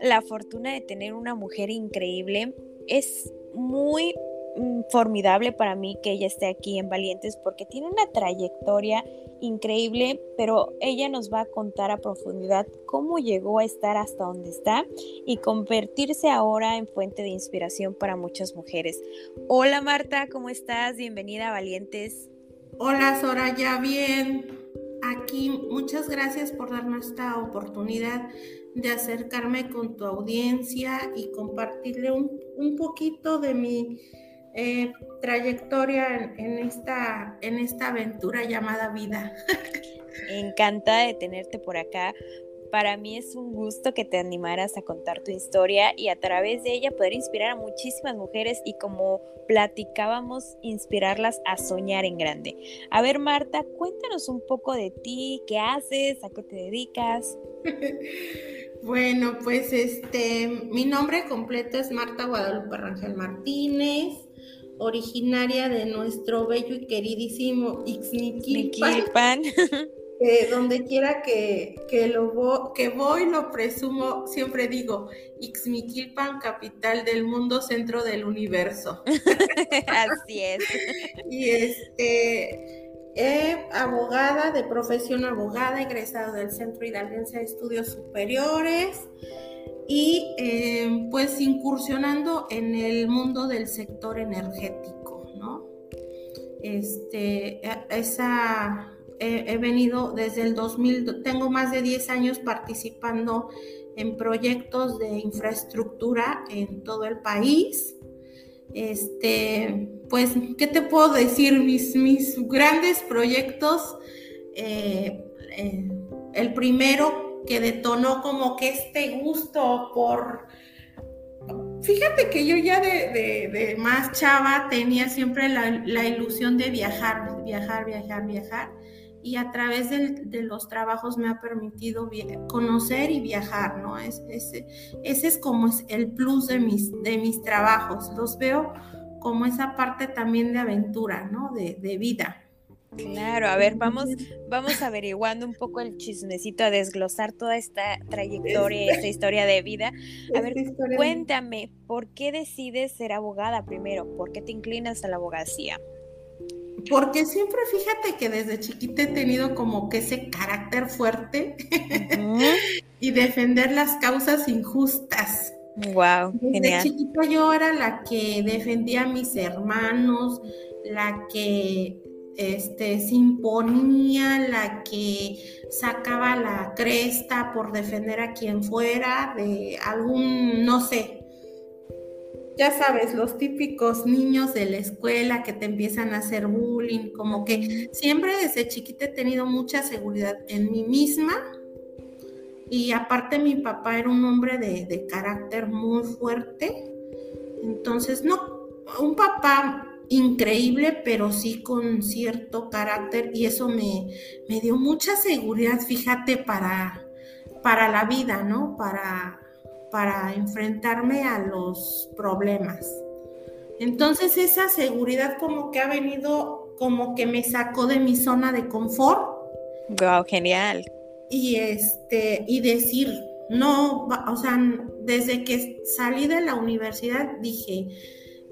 la fortuna de tener una mujer increíble. Es muy mm, formidable para mí que ella esté aquí en Valientes porque tiene una trayectoria increíble, pero ella nos va a contar a profundidad cómo llegó a estar hasta donde está y convertirse ahora en fuente de inspiración para muchas mujeres. Hola Marta, ¿cómo estás? Bienvenida a Valientes. Hola Soraya, bien. Aquí muchas gracias por darnos esta oportunidad de acercarme con tu audiencia y compartirle un, poquito de mi eh, trayectoria en, esta, en esta aventura llamada vida. Encantada de tenerte por acá. Para mí es un gusto que te animaras a contar tu historia y a través de ella poder inspirar a muchísimas mujeres y como platicábamos, inspirarlas a soñar en grande. A ver, Marta, cuéntanos un poco de ti, qué haces, a qué te dedicas. Bueno, pues este, mi nombre completo es Marta Guadalupe Rangel Martínez, originaria de nuestro bello y queridísimo Ixmiquilpan. Eh, donde quiera que, lo que voy, lo presumo, siempre digo, Ixmiquilpan, capital del mundo, centro del universo. Así es. y este, eh, abogada de profesión abogada, egresada del Centro Hidalguense de Estudios Superiores y eh, pues incursionando en el mundo del sector energético, ¿no? Este, e, he venido desde el 2000, tengo más de 10 años participando en proyectos de infraestructura en todo el país este, pues, ¿qué te puedo decir? Mis, mis grandes proyectos, eh, eh, el primero que detonó como que este gusto por... Fíjate que yo ya de, más chava tenía siempre la, la ilusión de viajar, viajar, viajar, viajar y a través de, los trabajos me ha permitido conocer y viajar, ¿no? Es, ese es como el plus de mis, de mis trabajos, los veo como esa parte también de aventura, ¿no? De, vida. Claro, a ver, vamos, vamos averiguando un poco el chismecito, a desglosar toda esta trayectoria, esta historia de vida. A ver, cuéntame, ¿por qué decides ser abogada primero? ¿Por qué te inclinas a la abogacía? Porque siempre fíjate que desde chiquita he tenido como que ese carácter fuerte y defender las causas injustas. Wow, desde chiquita yo era la que defendía a mis hermanos, la que este, se imponía, la que sacaba la cresta por defender a quien fuera de algún, no sé, ya sabes, los típicos niños de la escuela que te empiezan a hacer bullying, como que siempre desde chiquita he tenido mucha seguridad en mí misma. Y aparte mi papá era un hombre de, carácter muy fuerte. Entonces, no, un papá increíble, pero sí con cierto carácter y eso me, me dio mucha seguridad, fíjate, para, para la vida, ¿no? Para para enfrentarme a los problemas. Entonces esa seguridad como que ha venido, como que me sacó de mi zona de confort. Wow, genial. Y este, y decir, no, o sea, desde que salí de la universidad dije,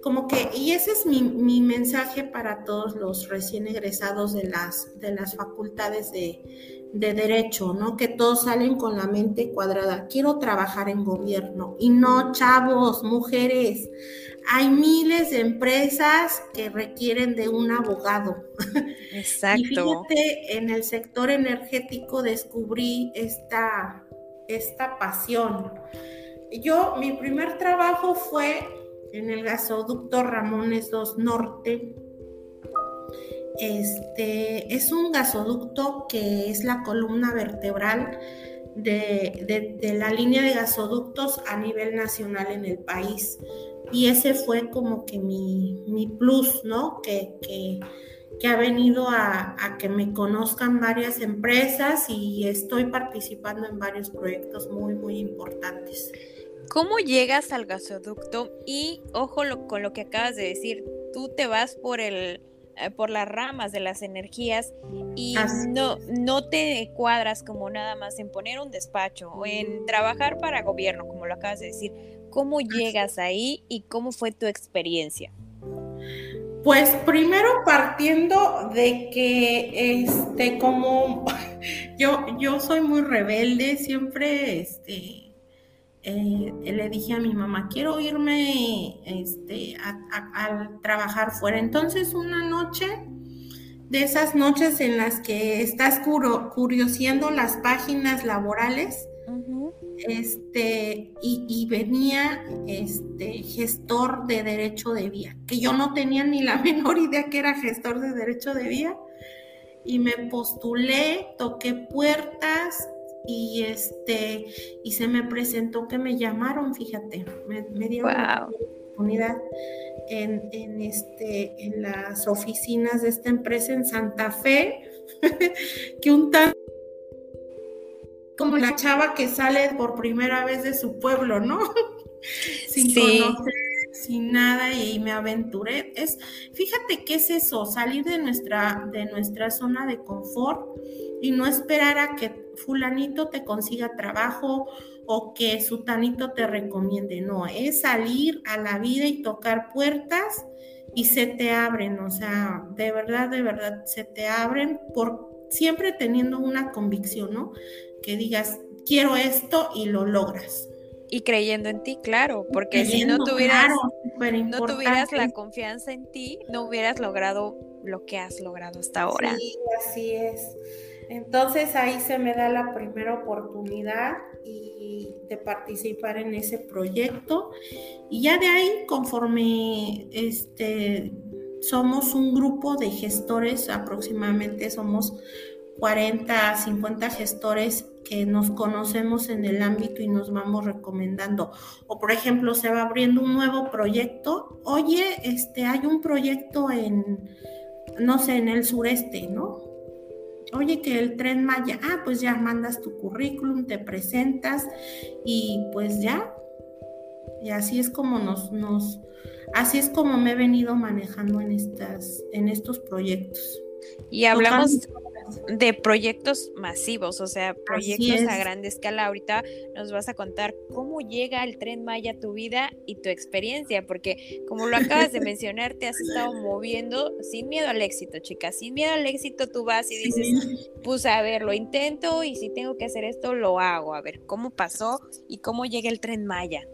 como que, y ese es mi, mi, mensaje para todos los recién egresados de las, de las facultades de, de derecho, ¿no? Que todos salen con la mente cuadrada. Quiero trabajar en gobierno. Y no, chavos, mujeres, hay miles de empresas que requieren de un abogado. Exacto. y fíjate, en el sector energético descubrí esta, esta pasión. Yo, mi primer trabajo fue en el gasoducto Ramones 2 Norte. Este es un gasoducto que es la columna vertebral de, la línea de gasoductos a nivel nacional en el país. Y ese fue como que mi, plus, ¿no? Que, que, ha venido a, a, que me conozcan varias empresas y estoy participando en varios proyectos muy, muy importantes. ¿Cómo llegas al gasoducto? Y ojo con lo que acabas de decir, tú te vas por el por las ramas de las energías y no, no te cuadras como nada más en poner un despacho o en trabajar para gobierno, como lo acabas de decir. ¿Cómo llegas ahí y cómo fue tu experiencia? Pues primero partiendo de que este como yo yo soy muy rebelde, siempre este eh, le dije a mi mamá, quiero irme este, a, trabajar fuera. Entonces una noche, de esas noches en las que estás curioseando las páginas laborales, este, y, venía este gestor de derecho de vía, que yo no tenía ni la menor idea que era gestor de derecho de vía, y me postulé, toqué puertas, y este y se me presentó que me llamaron, fíjate, me, me dieron la oportunidad en, en, este, en las oficinas de esta empresa en Santa Fe, que un tal como la chava que sale por primera vez de su pueblo, ¿no? sin conocer, sin nada y me aventuré. Es, fíjate qué es eso, salir de nuestra, de nuestra zona de confort y no esperar a que fulanito te consiga trabajo o que sutanito te recomiende, no, es salir a la vida y tocar puertas y se te abren, o sea, de verdad, de verdad, se te abren por siempre teniendo una convicción, ¿no? Que digas, quiero esto y lo logras. Y creyendo en ti, claro, porque si no tuvieras, no tuvieras la confianza en ti, no hubieras logrado lo que has logrado hasta ahora. Sí, así es. Entonces ahí se me da la primera oportunidad de participar en ese proyecto y ya de ahí conforme este somos un grupo de gestores, aproximadamente somos 40 50 gestores que nos conocemos en el ámbito y nos vamos recomendando. O por ejemplo, se va abriendo un nuevo proyecto. Oye, este hay un proyecto en no sé, en el sureste, ¿no? Oye, que el tren Maya, ah, pues ya mandas tu currículum, te presentas y pues ya. Y así es como nos, nos, así es como me he venido manejando en estas, en estos proyectos. Y hablamos, de proyectos masivos, o sea, proyectos a gran escala. Ahorita nos vas a contar cómo llega el tren Maya a tu vida y tu experiencia, porque como lo acabas de mencionar, te has estado moviendo sin miedo al éxito, chicas. Sin miedo al éxito tú vas y dices, pues a ver, lo intento y si tengo que hacer esto, lo hago. A ver, ¿cómo pasó y cómo llega el tren Maya?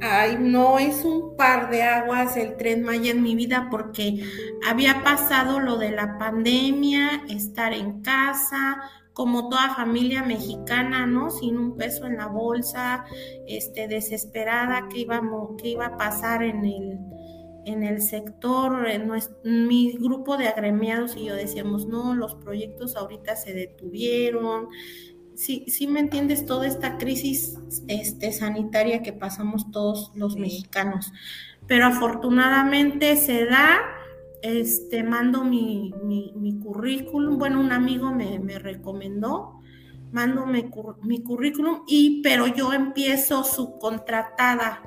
Ay, no, es un par de aguas el tren Maya en mi vida porque había pasado lo de la pandemia, estar en casa, como toda familia mexicana, ¿no? Sin un peso en la bolsa, este, desesperada, qué iba, qué iba a pasar en el, en el sector, en mi grupo de agremiados y yo decíamos, no, los proyectos ahorita se detuvieron, sí, sí me entiendes toda esta crisis este, sanitaria que pasamos todos los mexicanos. Pero afortunadamente se da, este, mando mi, currículum, bueno, un amigo me, recomendó, mando mi, mi, currículum y, pero yo empiezo subcontratada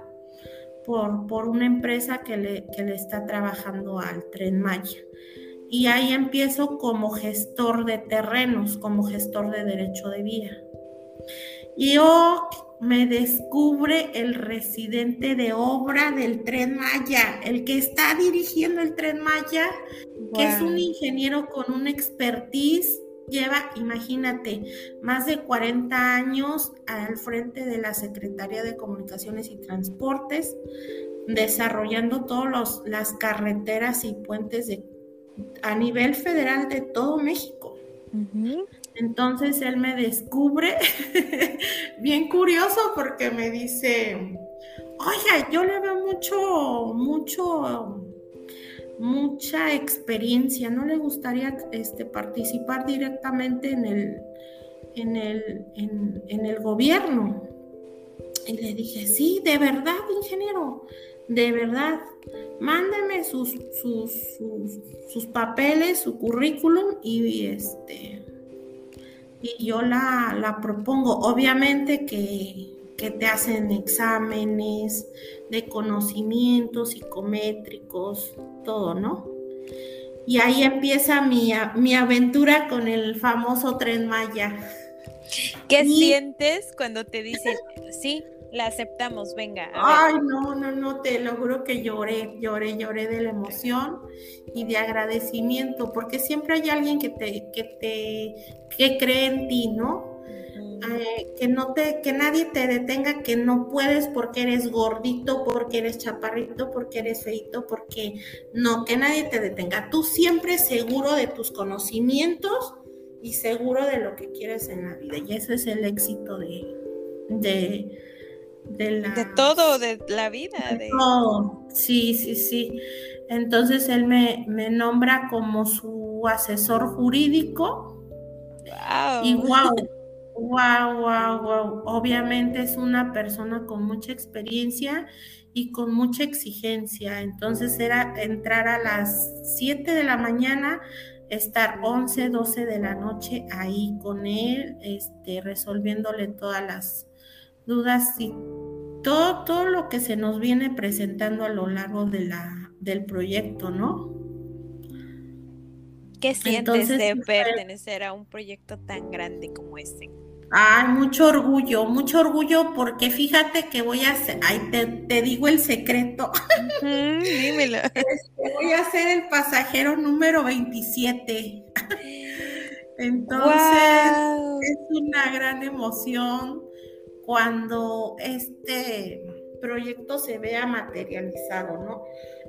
por, por una empresa que le, que le está trabajando al Tren Maya y ahí empiezo como gestor de terrenos, como gestor de derecho de vía. Y yo me descubre el residente de obra del tren Maya, el que está dirigiendo el tren Maya, que es un ingeniero con una expertise, lleva, imagínate, más de 40 años al frente de la Secretaría de Comunicaciones y Transportes, desarrollando todas las carreteras y puentes de, a nivel federal de todo México. Entonces él me descubre, bien curioso, porque me dice, oiga, yo le veo mucho, mucho, mucha experiencia, ¿no le gustaría este, participar directamente en el, en el, en, el gobierno? Y le dije, sí, de verdad, ingeniero, de verdad, mándame sus, sus, sus, papeles, su currículum y este y yo la, la propongo. Obviamente que, que, te hacen exámenes de conocimientos psicométricos, todo, ¿no? Y ahí empieza mi, mi aventura con el famoso tren Maya. ¿Qué sientes cuando te dicen, sí, la aceptamos, venga. Ay, no, no, no, te lo juro que lloré, lloré, lloré de la emoción y de agradecimiento, porque siempre hay alguien que te, que te, que cree en ti, ¿no? Eh, que no te, que nadie te detenga, que no puedes porque eres gordito, porque eres chaparrito, porque eres feito, porque no, que nadie te detenga. Tú siempre seguro de tus conocimientos y seguro de lo que quieres en la vida. Y ese es el éxito de, de, de, todo, de la vida. De, todo, sí, sí, sí. Entonces él me, nombra como su asesor jurídico. Wow. Y wow, wow, wow, wow. Obviamente es una persona con mucha experiencia y con mucha exigencia. Entonces era entrar a las 7 de la mañana, estar 11, 12 de la noche ahí con él, este, resolviéndole todas las dudas y todo, todo lo que se nos viene presentando a lo largo de la, del proyecto, ¿no? ¿Qué sientes de pues, pertenecer a un proyecto tan grande como este? Ay, mucho orgullo, mucho orgullo porque fíjate que voy a hacer, ay, te, digo el secreto. dímelo. Este, voy a ser el pasajero número 27. Entonces, es una gran emoción cuando este proyecto se vea materializado, ¿no?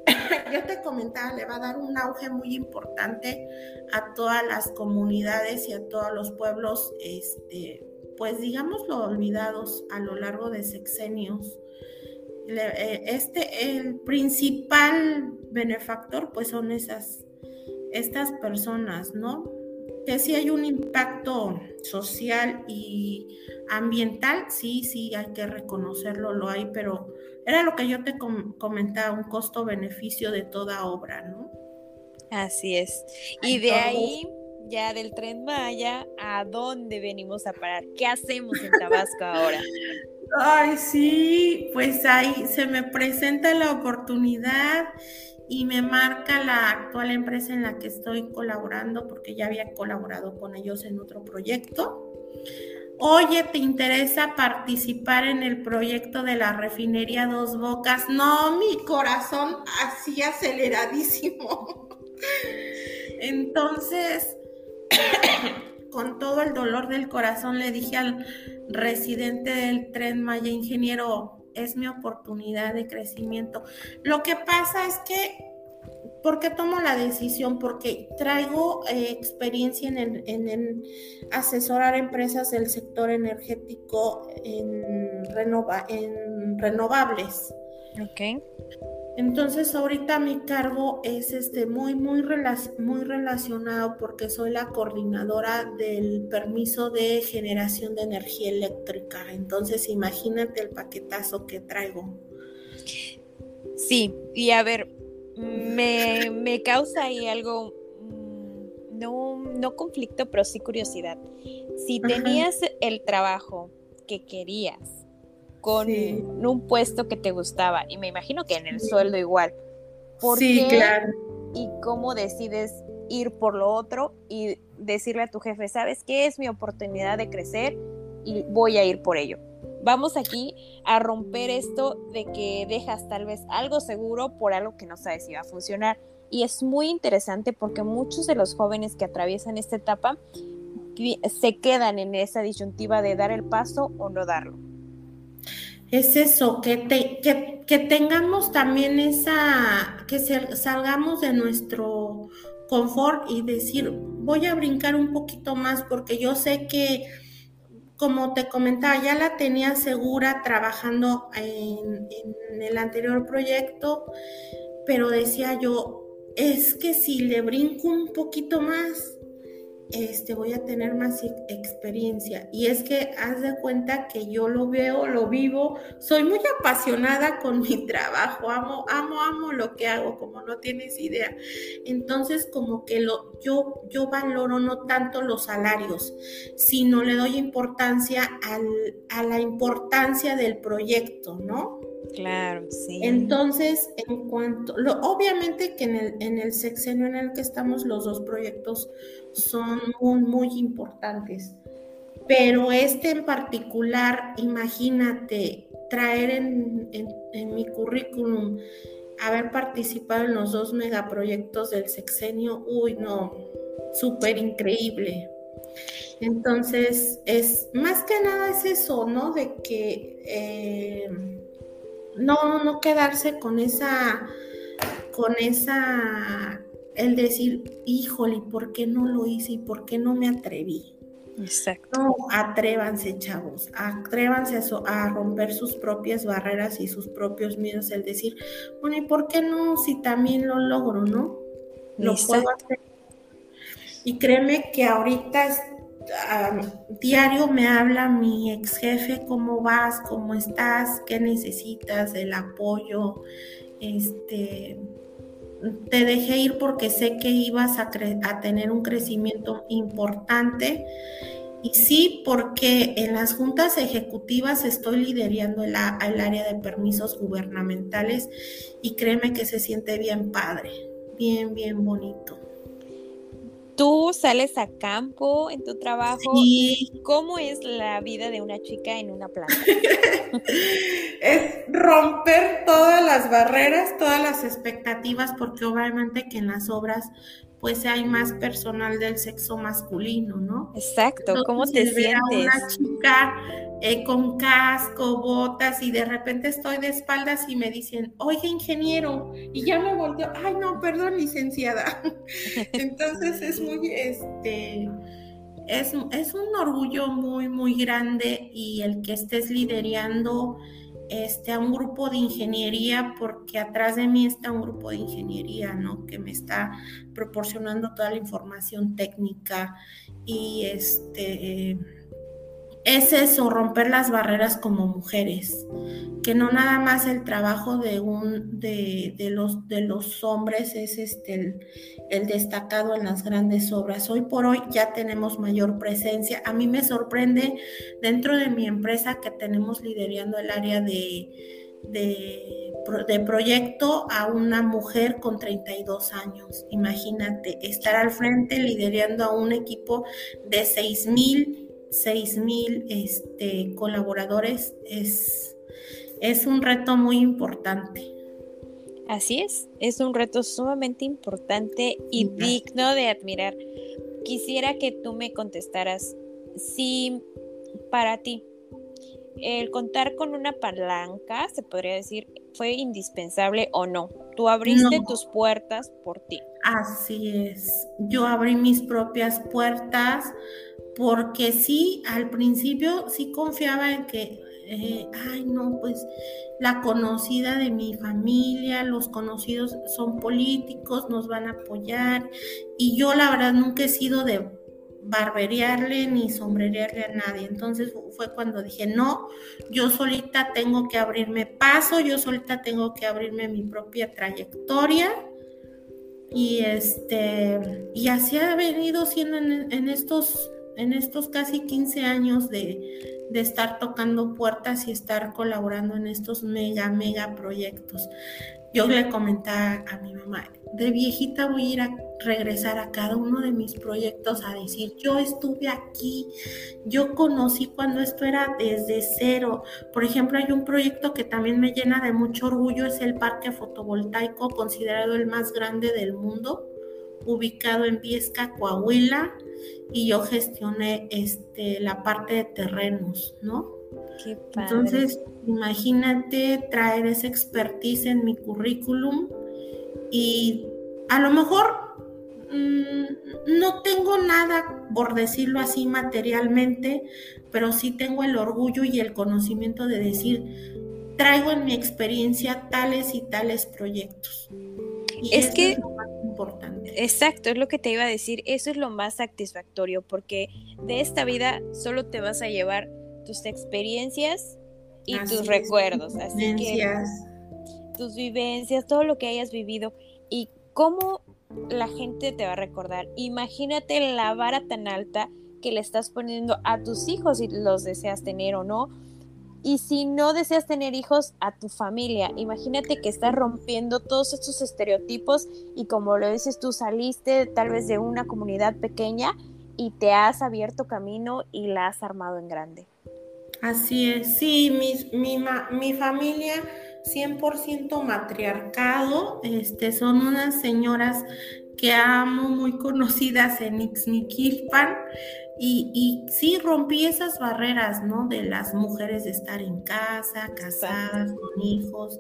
Yo te comentaba, le va a dar un auge muy importante a todas las comunidades y a todos los pueblos, este, pues digámoslo, olvidados a lo largo de sexenios. Eh, este, el principal benefactor, pues son esas, estas personas, ¿no? que sí hay un impacto social y ambiental, sí, sí, hay que reconocerlo, lo hay, pero era lo que yo te comentaba, un costo-beneficio de toda obra, ¿no? Así es. Y de ahí, ya del tren Maya, ¿a dónde venimos a parar? ¿Qué hacemos en Tabasco ahora? Ay, sí, pues ahí se me presenta la oportunidad y me marca la actual empresa en la que estoy colaborando porque ya había colaborado con ellos en otro proyecto. Oye, ¿te interesa participar en el proyecto de la refinería Dos Bocas? No, mi corazón así aceleradísimo. Entonces, con todo el dolor del corazón le dije al residente del tren Maya, ingeniero, es mi oportunidad de crecimiento. Lo que pasa es que, ¿por qué tomo la decisión? Porque traigo eh, experiencia en, en, asesorar empresas del sector energético en, en renovables. Ok. Entonces ahorita mi cargo es este muy muy muy relacionado porque soy la coordinadora del permiso de generación de energía eléctrica. Entonces imagínate el paquetazo que traigo. Sí, y a ver, me, me causa ahí algo, mm, no, no conflicto, pero sí curiosidad. Si tenías el trabajo que querías, con un puesto que te gustaba y me imagino que en el sueldo igual. ¿Por sí, claro. ¿Y cómo decides ir por lo otro y decirle a tu jefe, sabes qué es mi oportunidad de crecer y voy a ir por ello? Vamos aquí a romper esto de que dejas tal vez algo seguro por algo que no sabes si va a funcionar. Y es muy interesante porque muchos de los jóvenes que atraviesan esta etapa se quedan en esa disyuntiva de dar el paso o no darlo. Es eso, que, que, que tengamos también esa, que salgamos de nuestro confort y decir, voy a brincar un poquito más porque yo sé que, como te comentaba, ya la tenía segura trabajando en, en el anterior proyecto, pero decía yo, es que si le brinco un poquito más, este, voy a tener más experiencia. Y es que haz de cuenta que yo lo veo, lo vivo, soy muy apasionada con mi trabajo, amo, amo, amo lo que hago, como no tienes idea. Entonces, como que lo, yo, yo valoro no tanto los salarios, sino le doy importancia a la importancia del proyecto, ¿no? Claro, sí. Entonces, en cuanto, lo, obviamente que en el, en el sexenio en el que estamos, los dos proyectos son muy, muy importantes, pero este en particular, imagínate, traer en, mi currículum haber participado en los dos megaproyectos del sexenio, uy, no, súper increíble. Entonces, es más que nada es eso, ¿no? De que eh, no, no quedarse con esa, con esa, el decir, híjole, ¿por qué no lo hice y por qué no me atreví? Exacto. No, atrévanse, chavos, atrévanse a, a, romper sus propias barreras y sus propios miedos, el decir, bueno, ¿y por qué no si también lo logro, no? Lo puedo hacer. Y créeme que ahorita diario me habla mi ex jefe, ¿cómo vas? ¿Cómo estás? ¿Qué necesitas? El apoyo. Este, te dejé ir porque sé que ibas a, tener un crecimiento importante. Y sí, porque en las juntas ejecutivas estoy liderando el, el área de permisos gubernamentales y créeme que se siente bien padre, bien, bien bonito tú sales a campo en tu trabajo. Sí. ¿Cómo es la vida de una chica en una planta? es romper todas las barreras, todas las expectativas, porque obviamente que en las obras pues hay más personal del sexo masculino, ¿no? Exacto, ¿cómo te sientes? una chica eh, con casco, botas y de repente estoy de espaldas y me dicen, oiga ingeniero, y ya me volteo, ay no, perdón licenciada. Entonces es muy, este, es, es un orgullo muy, muy grande y el que estés liderando este, a un grupo de ingeniería, porque atrás de mí está un grupo de ingeniería, ¿no? Que me está proporcionando toda la información técnica y este es eso, romper las barreras como mujeres, que no nada más el trabajo de un de, los de los hombres es este el, el, destacado en las grandes obras. Hoy por hoy ya tenemos mayor presencia. A mí me sorprende dentro de mi empresa que tenemos liderando el área de, de, de proyecto a una mujer con 32 años. Imagínate, estar al frente liderando a un equipo de 6 mil 6 mil este, colaboradores es, es un reto muy importante. Así es, es un reto sumamente importante y digno de admirar. Quisiera que tú me contestaras si para ti el contar con una palanca, se podría decir, fue indispensable o no. Tú abriste tus puertas por ti. Así es, yo abrí mis propias puertas porque sí, al principio sí confiaba en que, eh, ay no, pues la conocida de mi familia, los conocidos son políticos, nos van a apoyar y yo la verdad nunca he sido de barberearle ni sombrerearle a nadie. Entonces fue cuando dije, no, yo solita tengo que abrirme paso, yo solita tengo que abrirme mi propia trayectoria. Y este, y así ha venido siendo en estos en estos casi 15 años de, estar tocando puertas y estar colaborando en estos mega, mega proyectos. Yo le comentaba a mi mamá, de viejita voy a ir a regresar a cada uno de mis proyectos a decir, yo estuve aquí, yo conocí cuando esto era desde cero. Por ejemplo, hay un proyecto que también me llena de mucho orgullo, es el parque fotovoltaico, considerado el más grande del mundo, ubicado en Viesca, Coahuila y yo gestioné este, la parte de terrenos, ¿no? Entonces, imagínate traer esa expertise en mi currículum y a lo mejor mm, no tengo nada, por decirlo así, materialmente, pero sí tengo el orgullo y el conocimiento de decir, traigo en mi experiencia tales y tales proyectos. Y es que es lo más importante. Exacto, es lo que te iba a decir, eso es lo más satisfactorio, porque de esta vida solo te vas a llevar tus experiencias y tus recuerdos, así que tus vivencias, todo lo que hayas vivido y cómo la gente te va a recordar. Imagínate la vara tan alta que le estás poniendo a tus hijos si los deseas tener o no. Y si no deseas tener hijos, a tu familia. Imagínate que estás rompiendo todos estos estereotipos y como lo dices tú, saliste tal vez de una comunidad pequeña y te has abierto camino y la has armado en grande. Así es, sí, mi, mi, mi familia 100% matriarcado, este, son unas señoras que amo, muy conocidas en Ixmiquilpan, y, y sí rompí esas barreras, ¿no? De las mujeres de estar en casa, casadas, con hijos,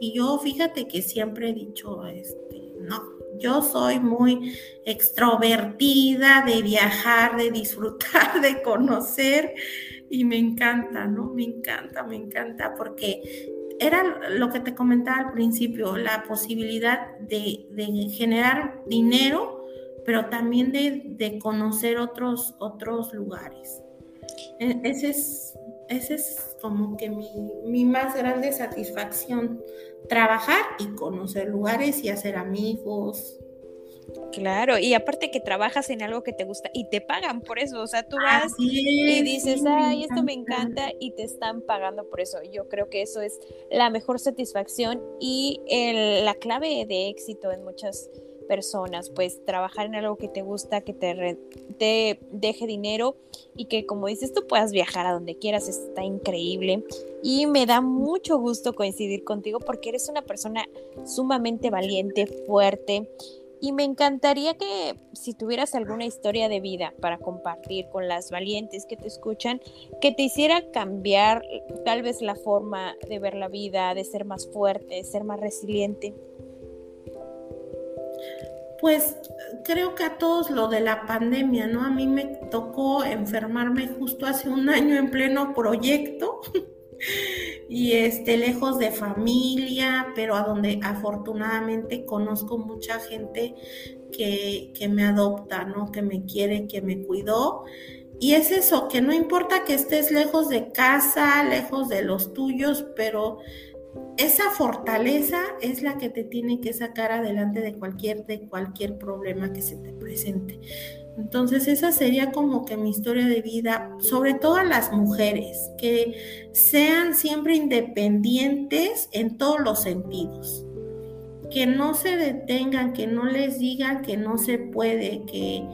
y yo fíjate que siempre he dicho, este, no, yo soy muy extrovertida de viajar, de disfrutar, de conocer, y me encanta, ¿no? Me encanta, me encanta, porque era lo que te comentaba al principio, la posibilidad de, generar dinero, pero también de, conocer otros, otros lugares. E, ese es, ese es como que mi, mi más grande satisfacción, trabajar y conocer lugares y hacer amigos, Claro, y aparte que trabajas en algo que te gusta y te pagan por eso, o sea, tú vas y dices, ay, esto me encanta y te están pagando por eso. Yo creo que eso es la mejor satisfacción y la clave de éxito en muchas personas, pues trabajar en algo que te gusta, que te, te deje dinero y que como dices tú puedas viajar a donde quieras, está increíble. Y me da mucho gusto coincidir contigo porque eres una persona sumamente valiente, fuerte y me encantaría que si tuvieras alguna historia de vida para compartir con las valientes que te escuchan, que te hiciera cambiar tal vez la forma de ver la vida, de ser más fuerte, de ser más resiliente. Pues creo que a todos lo de la pandemia, ¿no? A mí me tocó enfermarme justo hace un año en pleno proyecto. y este, lejos de familia, pero a donde afortunadamente conozco mucha gente que, que me adopta, ¿no? Que me quiere, que me cuidó. Y es eso, que no importa que estés lejos de casa, lejos de los tuyos, pero esa fortaleza es la que te tiene que sacar adelante de cualquier, de cualquier problema que se te presente. Entonces esa sería como que mi historia de vida, sobre todo a las mujeres, que sean siempre independientes en todos los sentidos, que no se detengan, que no les digan que no se puede, que,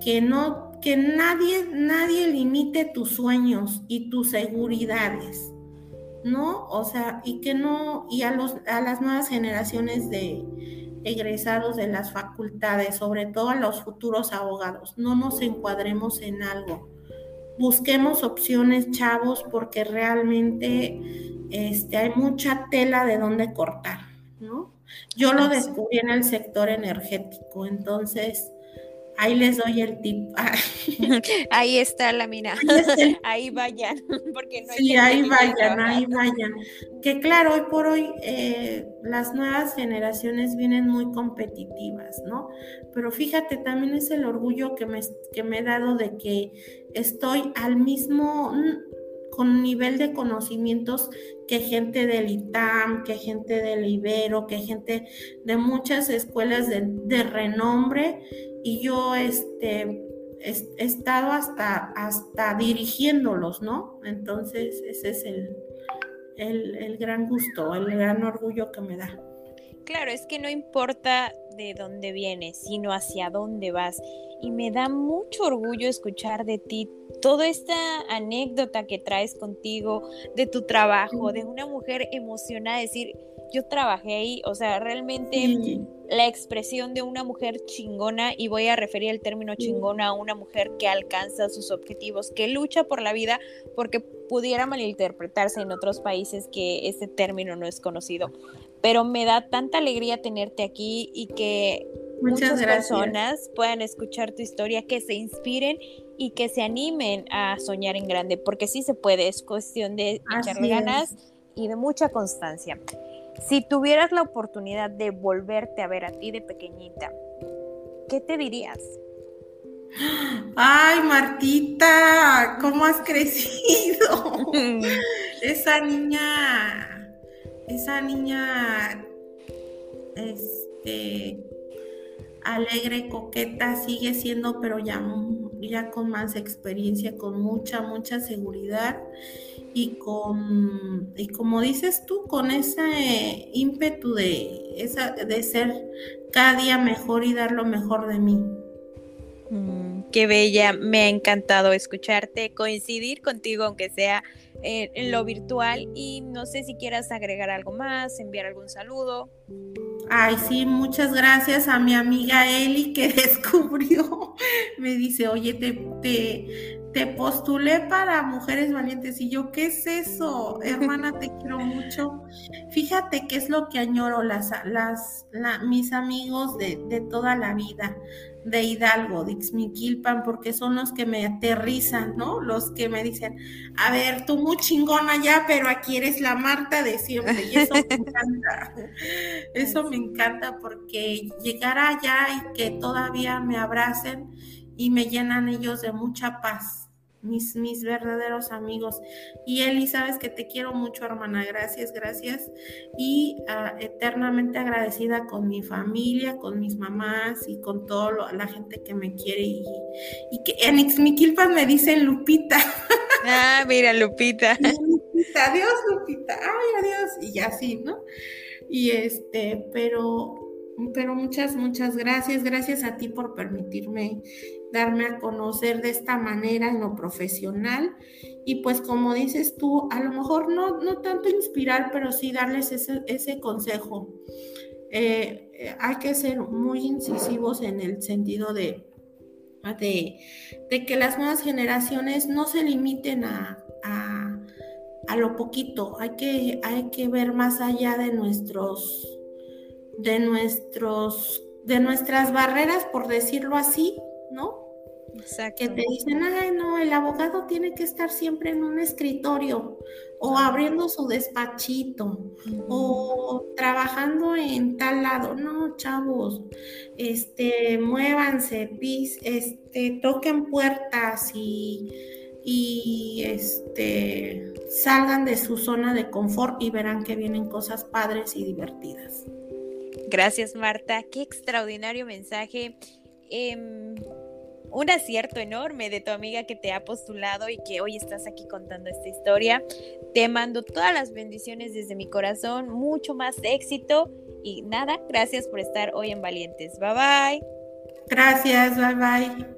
que no, que nadie, nadie limite tus sueños y tus seguridades, ¿no? O sea, y que no, y a los, a las nuevas generaciones de egresados de las facultades, sobre todo a los futuros abogados, no nos encuadremos en algo. Busquemos opciones, chavos, porque realmente este, hay mucha tela de donde cortar, ¿no? Yo lo descubrí en el sector energético, entonces Ahí les doy el tip. ahí está la mina. ahí vayan, porque no hay Sí, ahí vayan, ahí vayan. Que claro, hoy por hoy eh, las nuevas generaciones vienen muy competitivas, ¿no? Pero fíjate, también es el orgullo que me, que me he dado de que estoy al mismo con nivel de conocimientos que gente del ITAM, que gente del Ibero, que gente de muchas escuelas de, renombre y yo este, he, estado hasta, hasta dirigiéndolos, ¿no? Entonces ese es el, el, gran gusto, el gran orgullo que me da. Claro, es que no importa de dónde vienes, sino hacia dónde vas. Y me da mucho orgullo escuchar de ti toda esta anécdota que traes contigo, de tu trabajo, de una mujer emocionada, decir, yo trabajé ahí, o sea, realmente la expresión de una mujer chingona y voy a referir el término chingona a una mujer que alcanza sus objetivos, que lucha por la vida porque pudiera malinterpretarse en otros países que este término no es conocido. Pero me da tanta alegría tenerte aquí y que muchas personas puedan escuchar tu historia, que se inspiren y que se animen a soñar en grande, porque sí se puede, es cuestión de echarle ganas y de mucha constancia. Si tuvieras la oportunidad de volverte a ver a ti de pequeñita, ¿qué te dirías? Ay, Martita, ¿cómo has crecido? esa niña, esa niña, este, alegre, coqueta, sigue siendo, pero ya, ya con más experiencia, con mucha, mucha seguridad y con, y como dices tú, con ese ímpetu de, esa, de ser cada día mejor y dar lo mejor de mí. Mm, qué bella, me ha encantado escucharte, coincidir contigo, aunque sea en lo virtual, y no sé si quieras agregar algo más, enviar algún saludo. Ay, sí, muchas gracias a mi amiga Eli que descubrió, me dice, oye, te, te, te, postulé para Mujeres Valientes. Y yo, ¿qué es eso? Hermana, te quiero mucho. Fíjate qué es lo que añoro las, las, mis amigos de, de toda la vida de Hidalgo, de Ixmiquilpan, porque son los que me aterrizan, ¿no? Los que me dicen, a ver, tú muy chingona ya, pero aquí eres la Marta de siempre. Y eso me encanta. Eso me encanta porque llegar allá y que todavía me abracen y me llenan ellos de mucha paz mis, mis verdaderos amigos. Y Eli, sabes que te quiero mucho, hermana. Gracias, gracias. Y ah, eternamente agradecida con mi familia, con mis mamás y con toda la gente que me quiere. Y, y que en Ixmiquilpan me dicen Lupita. Ah, mira, Lupita. Lupita, adiós, Lupita. Ay, adiós. Y ya sí, ¿no? Y este, pero pero muchas, muchas gracias. Gracias a ti por permitirme darme a conocer de esta manera en lo profesional y pues como dices tú, a lo mejor no, no tanto inspirar, pero sí darles ese, consejo. Eh, eh, hay que ser muy incisivos en el sentido de, de, que las nuevas generaciones no se limiten a, a, a, lo poquito, hay que, hay que ver más allá de nuestros, de nuestros, de nuestras barreras, por decirlo así, ¿no? Exacto. Que te dicen, ay, no, el abogado tiene que estar siempre en un escritorio o abriendo su despachito o trabajando en tal lado. No, chavos, este, muévanse, pis, este, toquen puertas y, y este, salgan de su zona de confort y verán que vienen cosas padres y divertidas. Gracias, Marta. Qué extraordinario mensaje. Em, un acierto enorme de tu amiga que te ha postulado y que hoy estás aquí contando esta historia. Te mando todas las bendiciones desde mi corazón, mucho más éxito y nada, gracias por estar hoy en Valientes. Bye bye. Gracias, bye bye.